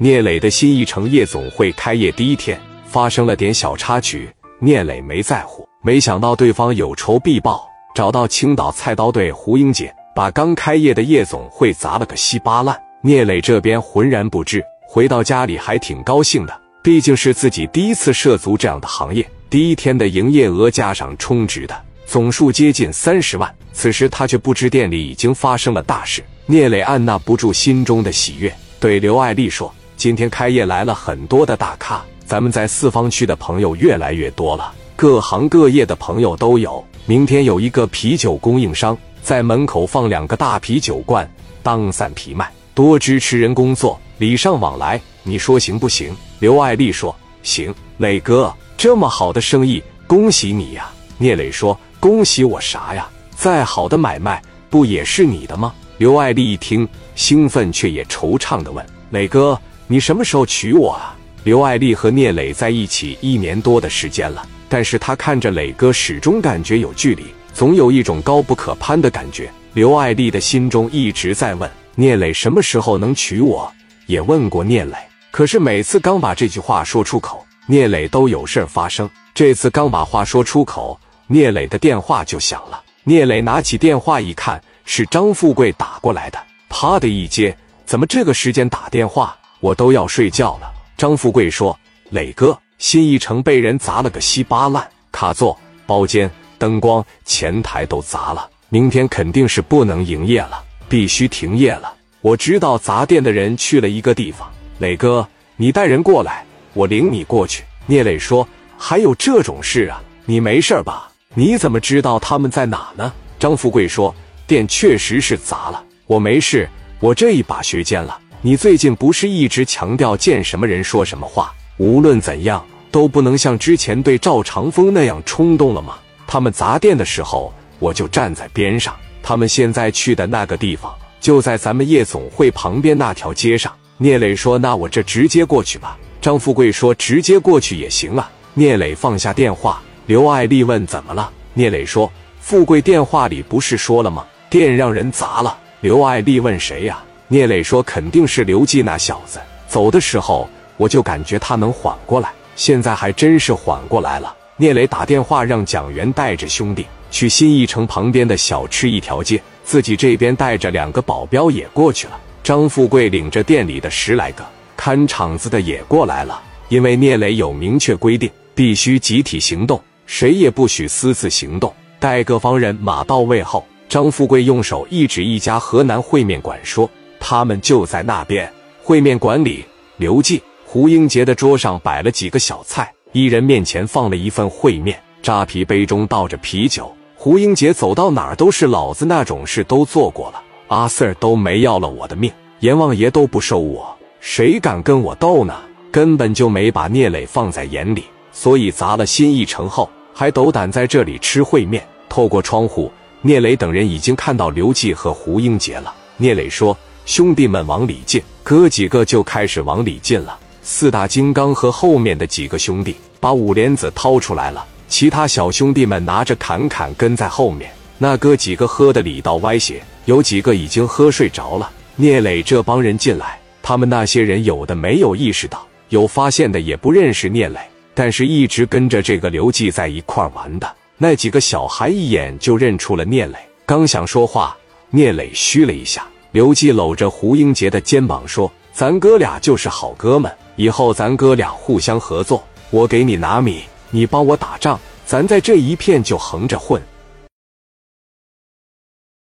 聂磊的新一城夜总会开业第一天发生了点小插曲，聂磊没在乎，没想到对方有仇必报，找到青岛菜刀队胡英杰，把刚开业的夜总会砸了个稀巴烂。聂磊这边浑然不知，回到家里还挺高兴的，毕竟是自己第一次涉足这样的行业，第一天的营业额加上充值的总数接近三十万。此时他却不知店里已经发生了大事。聂磊按捺不住心中的喜悦，对刘爱丽说：“今天开业来了很多的大咖，咱们在四方区的朋友越来越多了，各行各业的朋友都有。明天有一个啤酒供应商在门口放两个大啤酒罐，当散皮卖，多支持人工作，礼尚往来，你说行不行？”刘爱丽说：“行。”磊哥，这么好的生意，恭喜你呀！聂磊说：“恭喜我啥呀？”再好的买卖不也是你的吗？刘爱丽一听，兴奋却也惆怅的问：“磊哥，你什么时候娶我啊？”刘爱丽和聂磊在一起一年多的时间了，但是她看着磊哥，始终感觉有距离，总有一种高不可攀的感觉。刘爱丽的心中一直在问：聂磊什么时候能娶我？也问过聂磊，可是每次刚把这句话说出口，聂磊都有事儿发生。这次刚把话说出口，聂磊的电话就响了。聂磊拿起电话一看，是张富贵打过来的，啪的一接，怎么这个时间打电话？我都要睡觉了。张富贵说：“磊哥，新一城被人砸了个稀巴烂，卡座、包间、灯光、前台都砸了，明天肯定是不能营业了，必须停业了。我知道砸店的人去了一个地方，磊哥，你带人过来，我领你过去。”聂磊说：“还有这种事啊？你没事吧？”你怎么知道他们在哪呢？张富贵说：“店确实是砸了，我没事，我这一把学尖了。你最近不是一直强调见什么人说什么话，无论怎样都不能像之前对赵长风那样冲动了吗？他们砸店的时候，我就站在边上。他们现在去的那个地方，就在咱们夜总会旁边那条街上。”聂磊说：“那我这直接过去吧。”张富贵说：“直接过去也行啊。”聂磊放下电话。刘爱丽问：“怎么了？”聂磊说：“富贵电话里不是说了吗？店让人砸了。”刘爱丽问：“谁呀？”聂磊说：“肯定是刘季那小子。走的时候我就感觉他能缓过来，现在还真是缓过来了。”聂磊打电话让蒋元带着兄弟去新一城旁边的小吃一条街，自己这边带着两个保镖也过去了。张富贵领着店里的十来个看场子的也过来了，因为聂磊有明确规定，必须集体行动。谁也不许私自行动。待各方人马到位后，张富贵用手一指一家河南烩面馆，说：“他们就在那边。”烩面馆里，刘季、胡英杰的桌上摆了几个小菜，一人面前放了一份烩面，扎啤杯中倒着啤酒。胡英杰走到哪儿都是：“老子那种事都做过了，阿 Sir 都没要了我的命，阎王爷都不收我，谁敢跟我斗呢？根本就没把聂磊放在眼里，所以砸了新一城后。”还斗胆在这里吃烩面。透过窗户，聂磊等人已经看到刘季和胡英杰了。聂磊说：“兄弟们往里进。”哥几个就开始往里进了。四大金刚和后面的几个兄弟把五莲子掏出来了，其他小兄弟们拿着砍砍跟在后面。那哥几个喝的里道歪斜，有几个已经喝睡着了。聂磊这帮人进来，他们那些人有的没有意识到，有发现的也不认识聂磊。但是，一直跟着这个刘季在一块玩的那几个小孩，一眼就认出了聂磊。刚想说话，聂磊嘘了一下。刘季搂着胡英杰的肩膀说：“咱哥俩就是好哥们，以后咱哥俩互相合作。我给你拿米，你帮我打仗，咱在这一片就横着混。”